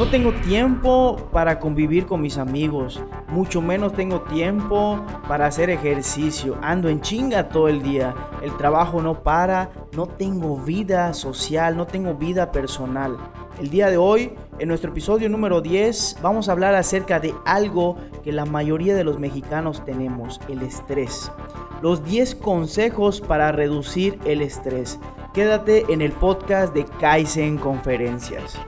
No tengo tiempo para convivir con mis amigos, mucho menos tengo tiempo para hacer ejercicio. Ando en chinga todo el día, el trabajo no para, no tengo vida social, no tengo vida personal. El día de hoy, en nuestro episodio número 10, vamos a hablar acerca de algo que la mayoría de los mexicanos tenemos, el estrés. Los 10 consejos para reducir el estrés. Quédate en el podcast de Kaizen Conferencias.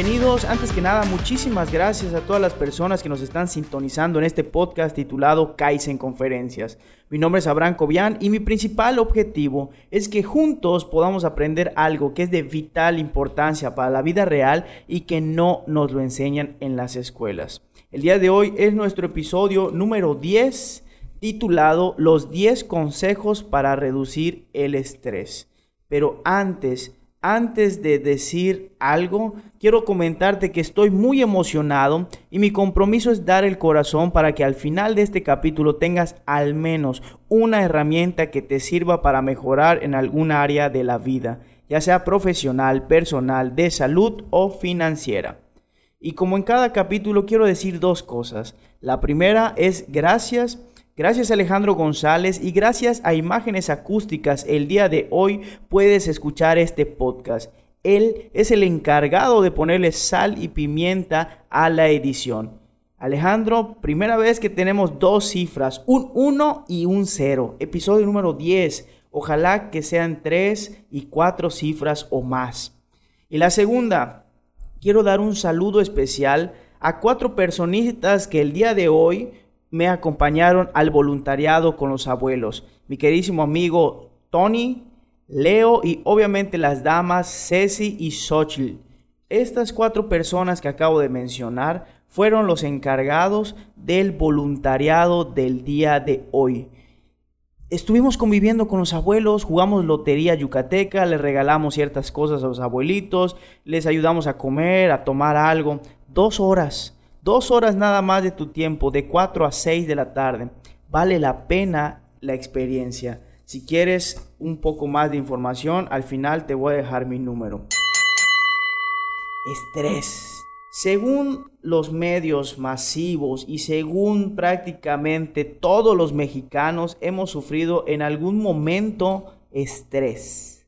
Bienvenidos, antes que nada, muchísimas gracias a todas las personas que nos están sintonizando en este podcast titulado Kaizen Conferencias. Mi nombre es Abraham Cobian y mi principal objetivo es que juntos podamos aprender algo que es de vital importancia para la vida real y que no nos lo enseñan en las escuelas. El día de hoy es nuestro episodio número 10 titulado Los 10 consejos para reducir el estrés. Pero antes antes de decir algo, quiero comentarte que estoy muy emocionado y mi compromiso es dar el corazón para que al final de este capítulo tengas al menos una herramienta que te sirva para mejorar en algún área de la vida, ya sea profesional, personal, de salud o financiera. Y como en cada capítulo quiero decir dos cosas. La primera es gracias Gracias Alejandro González y gracias a Imágenes Acústicas el día de hoy puedes escuchar este podcast. Él es el encargado de ponerle sal y pimienta a la edición. Alejandro, primera vez que tenemos dos cifras, un 1 y un 0. Episodio número 10. Ojalá que sean tres y cuatro cifras o más. Y la segunda, quiero dar un saludo especial a cuatro personitas que el día de hoy me acompañaron al voluntariado con los abuelos. Mi queridísimo amigo Tony, Leo y obviamente las damas Ceci y Xochitl. Estas cuatro personas que acabo de mencionar fueron los encargados del voluntariado del día de hoy. Estuvimos conviviendo con los abuelos, jugamos lotería yucateca, les regalamos ciertas cosas a los abuelitos, les ayudamos a comer, a tomar algo. Dos horas Dos horas nada más de tu tiempo, de 4 a 6 de la tarde. Vale la pena la experiencia. Si quieres un poco más de información, al final te voy a dejar mi número. Estrés. Según los medios masivos y según prácticamente todos los mexicanos, hemos sufrido en algún momento estrés.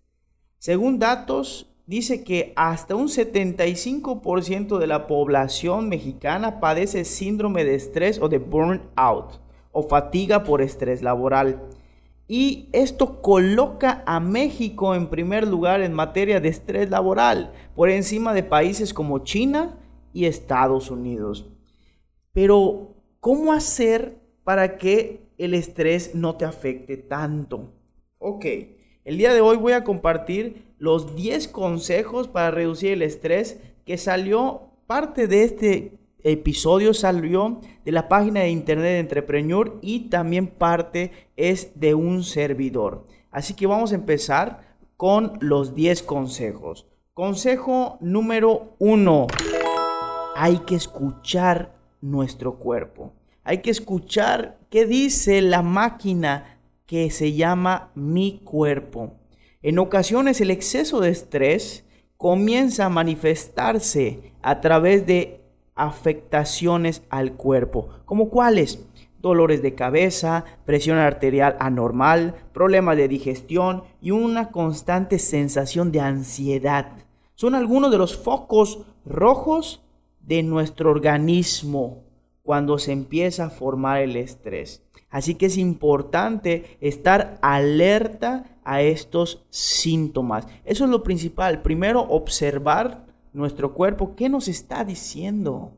Según datos dice que hasta un 75% de la población mexicana padece síndrome de estrés o de burnout o fatiga por estrés laboral. Y esto coloca a México en primer lugar en materia de estrés laboral, por encima de países como China y Estados Unidos. Pero, ¿cómo hacer para que el estrés no te afecte tanto? Ok, el día de hoy voy a compartir los 10 consejos para reducir el estrés que salió parte de este episodio salió de la página de internet de Entrepreneur y también parte es de un servidor. Así que vamos a empezar con los 10 consejos. Consejo número 1. Hay que escuchar nuestro cuerpo. Hay que escuchar qué dice la máquina que se llama mi cuerpo. En ocasiones el exceso de estrés comienza a manifestarse a través de afectaciones al cuerpo, como cuáles? Dolores de cabeza, presión arterial anormal, problemas de digestión y una constante sensación de ansiedad. Son algunos de los focos rojos de nuestro organismo cuando se empieza a formar el estrés. Así que es importante estar alerta a estos síntomas. Eso es lo principal. Primero, observar nuestro cuerpo. ¿Qué nos está diciendo?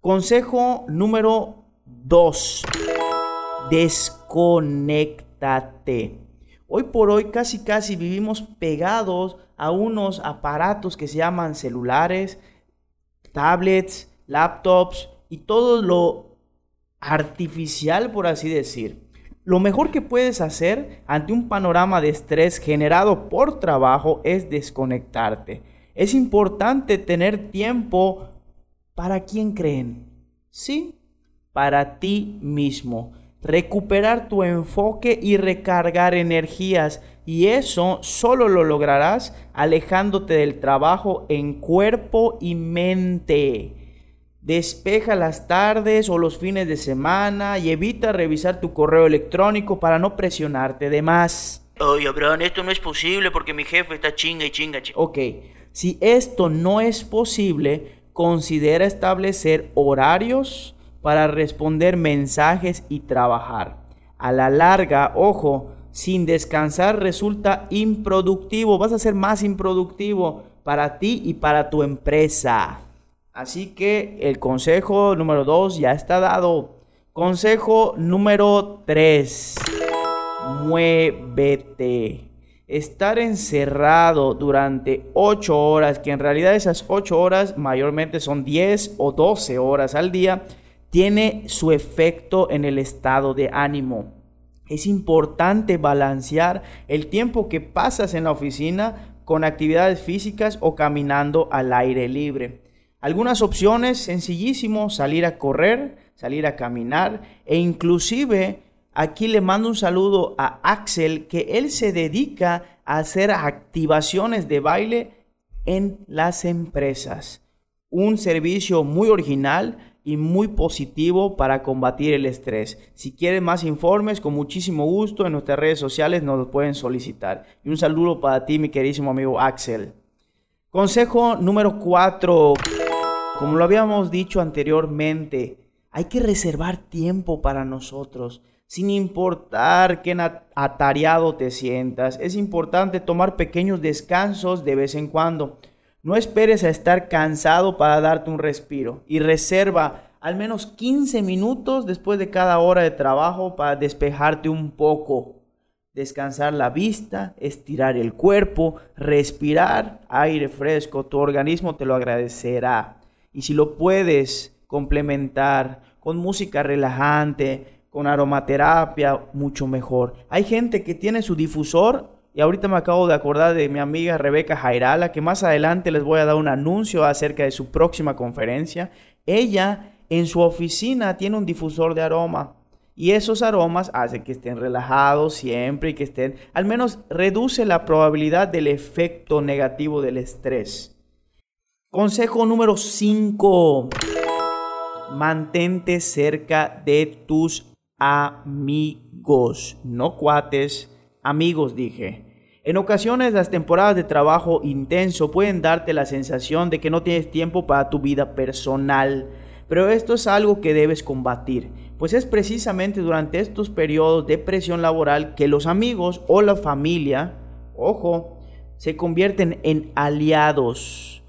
Consejo número 2. Desconéctate. Hoy por hoy casi casi vivimos pegados a unos aparatos que se llaman celulares, tablets, laptops y todo lo artificial, por así decir. Lo mejor que puedes hacer ante un panorama de estrés generado por trabajo es desconectarte. Es importante tener tiempo para quien creen. Sí, para ti mismo. Recuperar tu enfoque y recargar energías. Y eso solo lo lograrás alejándote del trabajo en cuerpo y mente. Despeja las tardes o los fines de semana y evita revisar tu correo electrónico para no presionarte de más. Oye, Abraham, esto no es posible porque mi jefe está chinga y chinga. chinga. Ok, si esto no es posible, considera establecer horarios para responder mensajes y trabajar. A la larga, ojo, sin descansar resulta improductivo. Vas a ser más improductivo para ti y para tu empresa. Así que el consejo número 2 ya está dado. Consejo número 3. Muévete. Estar encerrado durante 8 horas, que en realidad esas 8 horas mayormente son 10 o 12 horas al día, tiene su efecto en el estado de ánimo. Es importante balancear el tiempo que pasas en la oficina con actividades físicas o caminando al aire libre. Algunas opciones, sencillísimo, salir a correr, salir a caminar e inclusive aquí le mando un saludo a Axel que él se dedica a hacer activaciones de baile en las empresas. Un servicio muy original y muy positivo para combatir el estrés. Si quieren más informes, con muchísimo gusto en nuestras redes sociales nos lo pueden solicitar. Y un saludo para ti, mi queridísimo amigo Axel. Consejo número 4. Como lo habíamos dicho anteriormente, hay que reservar tiempo para nosotros, sin importar qué atareado te sientas. Es importante tomar pequeños descansos de vez en cuando. No esperes a estar cansado para darte un respiro y reserva al menos 15 minutos después de cada hora de trabajo para despejarte un poco. Descansar la vista, estirar el cuerpo, respirar aire fresco, tu organismo te lo agradecerá. Y si lo puedes complementar con música relajante, con aromaterapia, mucho mejor. Hay gente que tiene su difusor y ahorita me acabo de acordar de mi amiga Rebeca Jairala, que más adelante les voy a dar un anuncio acerca de su próxima conferencia. Ella en su oficina tiene un difusor de aroma. Y esos aromas hacen que estén relajados siempre y que estén, al menos reduce la probabilidad del efecto negativo del estrés. Consejo número 5. Mantente cerca de tus amigos, no cuates, amigos dije. En ocasiones las temporadas de trabajo intenso pueden darte la sensación de que no tienes tiempo para tu vida personal, pero esto es algo que debes combatir, pues es precisamente durante estos periodos de presión laboral que los amigos o la familia, ojo, se convierten en aliados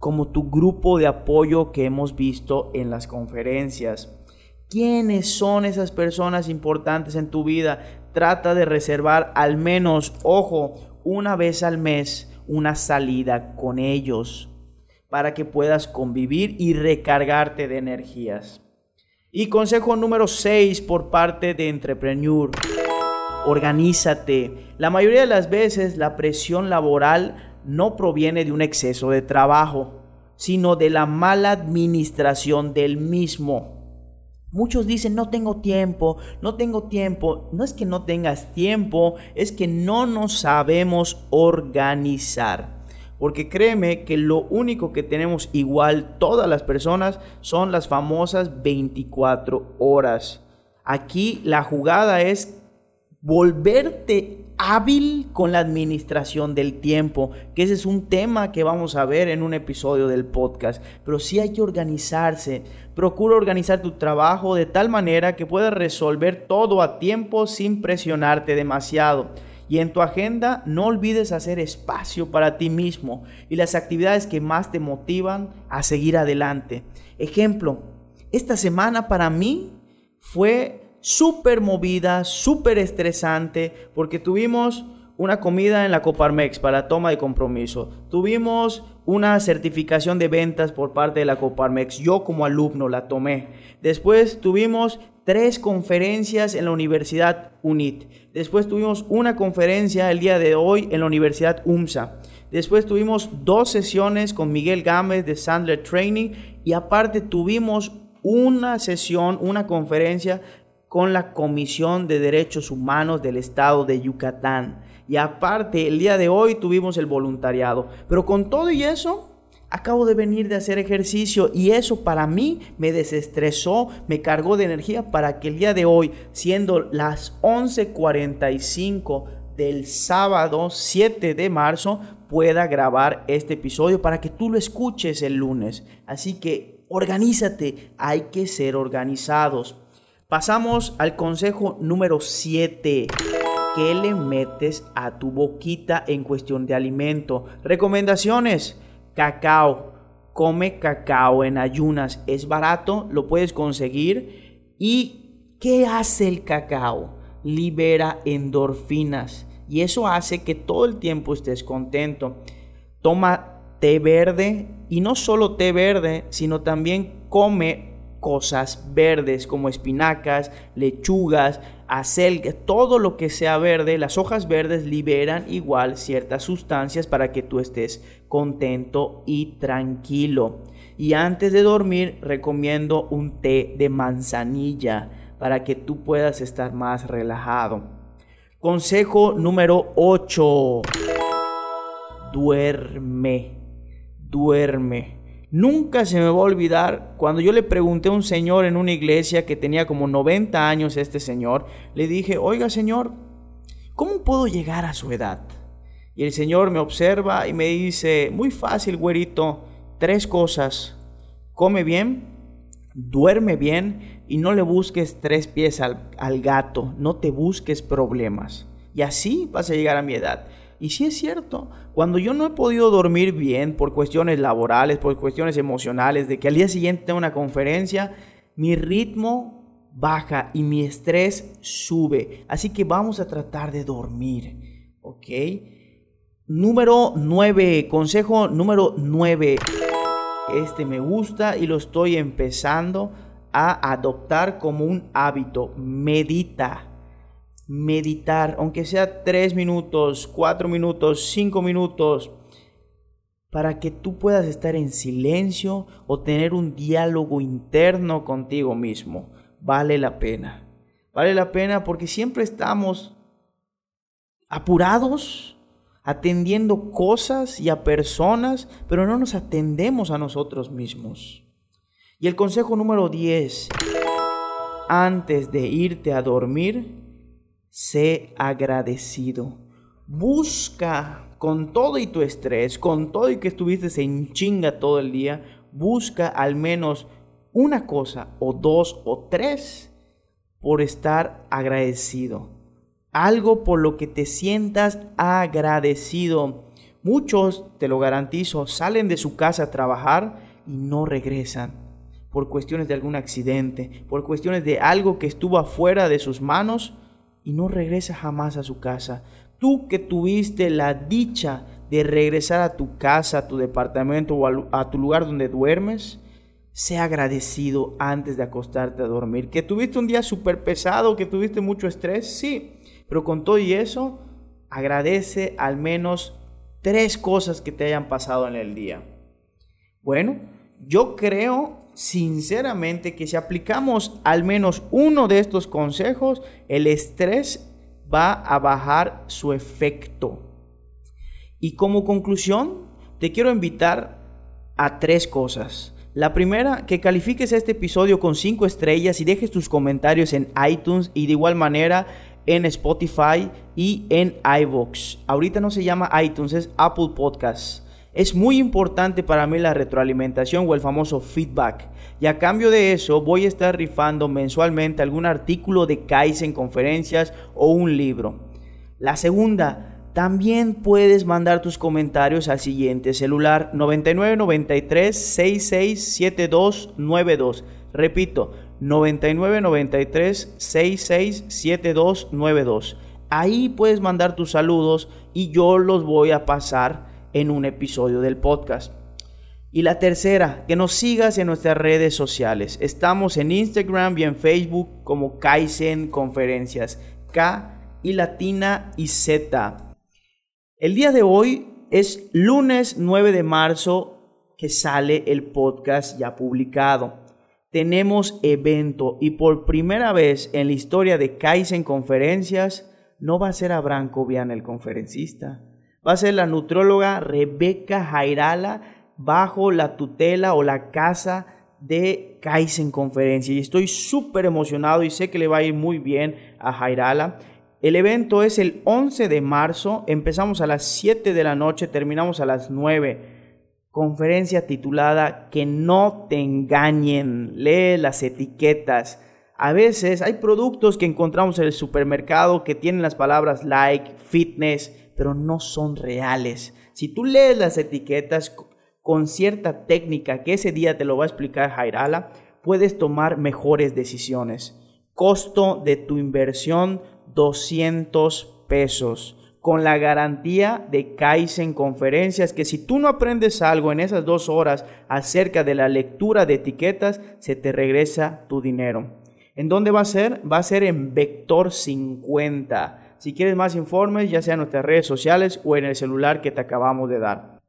como tu grupo de apoyo que hemos visto en las conferencias. ¿Quiénes son esas personas importantes en tu vida? Trata de reservar al menos, ojo, una vez al mes una salida con ellos para que puedas convivir y recargarte de energías. Y consejo número 6 por parte de Entrepreneur. Organízate. La mayoría de las veces la presión laboral no proviene de un exceso de trabajo, sino de la mala administración del mismo. Muchos dicen, no tengo tiempo, no tengo tiempo. No es que no tengas tiempo, es que no nos sabemos organizar. Porque créeme que lo único que tenemos igual todas las personas son las famosas 24 horas. Aquí la jugada es volverte hábil con la administración del tiempo, que ese es un tema que vamos a ver en un episodio del podcast. Pero sí hay que organizarse. Procura organizar tu trabajo de tal manera que puedas resolver todo a tiempo sin presionarte demasiado. Y en tu agenda no olvides hacer espacio para ti mismo y las actividades que más te motivan a seguir adelante. Ejemplo, esta semana para mí fue súper movida, súper estresante, porque tuvimos una comida en la Coparmex para toma de compromiso. Tuvimos una certificación de ventas por parte de la Coparmex. Yo como alumno la tomé. Después tuvimos tres conferencias en la Universidad UNIT. Después tuvimos una conferencia el día de hoy en la Universidad UMSA. Después tuvimos dos sesiones con Miguel Gámez de Sandler Training y aparte tuvimos una sesión, una conferencia con la Comisión de Derechos Humanos del Estado de Yucatán. Y aparte, el día de hoy tuvimos el voluntariado. Pero con todo y eso, acabo de venir de hacer ejercicio y eso para mí me desestresó, me cargó de energía para que el día de hoy, siendo las 11:45 del sábado 7 de marzo, pueda grabar este episodio para que tú lo escuches el lunes. Así que organízate, hay que ser organizados. Pasamos al consejo número 7. ¿Qué le metes a tu boquita en cuestión de alimento? Recomendaciones. Cacao. Come cacao en ayunas. Es barato, lo puedes conseguir. ¿Y qué hace el cacao? Libera endorfinas. Y eso hace que todo el tiempo estés contento. Toma té verde y no solo té verde, sino también come cosas verdes como espinacas, lechugas, acelga, todo lo que sea verde, las hojas verdes liberan igual ciertas sustancias para que tú estés contento y tranquilo. Y antes de dormir recomiendo un té de manzanilla para que tú puedas estar más relajado. Consejo número 8. Duerme. Duerme. Nunca se me va a olvidar cuando yo le pregunté a un señor en una iglesia que tenía como 90 años este señor, le dije, oiga señor, ¿cómo puedo llegar a su edad? Y el señor me observa y me dice, muy fácil, güerito, tres cosas. Come bien, duerme bien y no le busques tres pies al, al gato, no te busques problemas. Y así vas a llegar a mi edad. Y sí es cierto, cuando yo no he podido dormir bien por cuestiones laborales, por cuestiones emocionales, de que al día siguiente tengo una conferencia, mi ritmo baja y mi estrés sube. Así que vamos a tratar de dormir, ¿ok? Número 9, consejo número 9. Este me gusta y lo estoy empezando a adoptar como un hábito. Medita meditar, aunque sea tres minutos, cuatro minutos, cinco minutos, para que tú puedas estar en silencio o tener un diálogo interno contigo mismo. Vale la pena. Vale la pena porque siempre estamos apurados, atendiendo cosas y a personas, pero no nos atendemos a nosotros mismos. Y el consejo número 10, antes de irte a dormir, sé agradecido. Busca con todo y tu estrés, con todo y que estuviste en chinga todo el día, busca al menos una cosa o dos o tres por estar agradecido. Algo por lo que te sientas agradecido. Muchos, te lo garantizo, salen de su casa a trabajar y no regresan por cuestiones de algún accidente, por cuestiones de algo que estuvo afuera de sus manos y no regresa jamás a su casa. Tú que tuviste la dicha de regresar a tu casa, a tu departamento o a, tu lugar donde duermes, sea agradecido antes de acostarte a dormir. Que tuviste un día súper pesado, que tuviste mucho estrés, sí, pero con todo y eso, agradece al menos tres cosas que te hayan pasado en el día. Bueno, yo creo sinceramente que si aplicamos al menos uno de estos consejos, el estrés va a bajar su efecto. Y como conclusión, te quiero invitar a tres cosas. La primera, que califiques este episodio con cinco estrellas y dejes tus comentarios en iTunes y de igual manera en Spotify y en iVoox. Ahorita no se llama iTunes, es Apple Podcasts. Es muy importante para mí la retroalimentación o el famoso feedback. Y a cambio de eso voy a estar rifando mensualmente algún artículo de Kaizen, conferencias o un libro. La segunda, también puedes mandar tus comentarios al siguiente celular 9993 667292. Repito, 9993 667292. Ahí puedes mandar tus saludos y yo los voy a pasar en un episodio del podcast. Y la tercera, que nos sigas en nuestras redes sociales. Estamos en Instagram y en Facebook como Kaizen Conferencias. K y latina y Z. El día de hoy es lunes 9 de marzo que sale el podcast ya publicado. Tenemos evento y por primera vez en la historia de Kaizen Conferencias no va a ser Abraham Cobian el conferencista. Va a ser la nutróloga Rebeca Jairala bajo la tutela o la casa de Kaizen Conferencia. Y estoy súper emocionado y sé que le va a ir muy bien a Jairala. El evento es el 11 de marzo, empezamos a las 7 de la noche, terminamos a las 9. Conferencia titulada Que no te engañen, lee las etiquetas. A veces hay productos que encontramos en el supermercado que tienen las palabras like, fitness, pero no son reales. Si tú lees las etiquetas, con cierta técnica que ese día te lo va a explicar Jairala, puedes tomar mejores decisiones. Costo de tu inversión 200 pesos con la garantía de Kaizen Conferencias, que si tú no aprendes algo en esas dos horas acerca de la lectura de etiquetas, se te regresa tu dinero. ¿En dónde va a ser? Va a ser en Vector 50. Si quieres más informes, ya sea en nuestras redes sociales o en el celular que te acabamos de dar.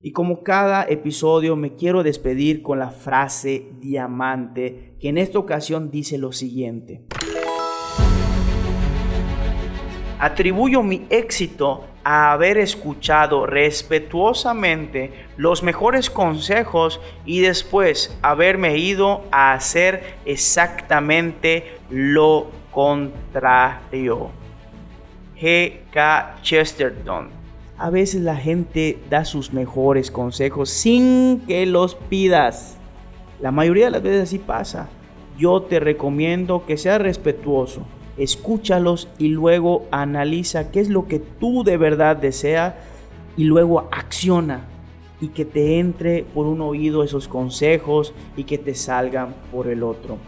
Y como cada episodio me quiero despedir con la frase diamante que en esta ocasión dice lo siguiente. Atribuyo mi éxito a haber escuchado respetuosamente los mejores consejos y después haberme ido a hacer exactamente lo contrario. G.K. Chesterton a veces la gente da sus mejores consejos sin que los pidas. La mayoría de las veces así pasa. Yo te recomiendo que seas respetuoso, escúchalos y luego analiza qué es lo que tú de verdad deseas y luego acciona y que te entre por un oído esos consejos y que te salgan por el otro.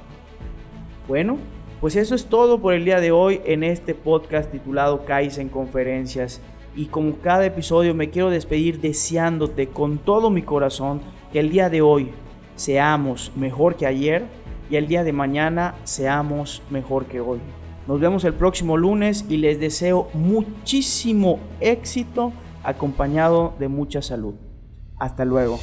Bueno, pues eso es todo por el día de hoy en este podcast titulado Kaizen Conferencias y como cada episodio me quiero despedir deseándote con todo mi corazón que el día de hoy seamos mejor que ayer y el día de mañana seamos mejor que hoy. Nos vemos el próximo lunes y les deseo muchísimo éxito acompañado de mucha salud. Hasta luego.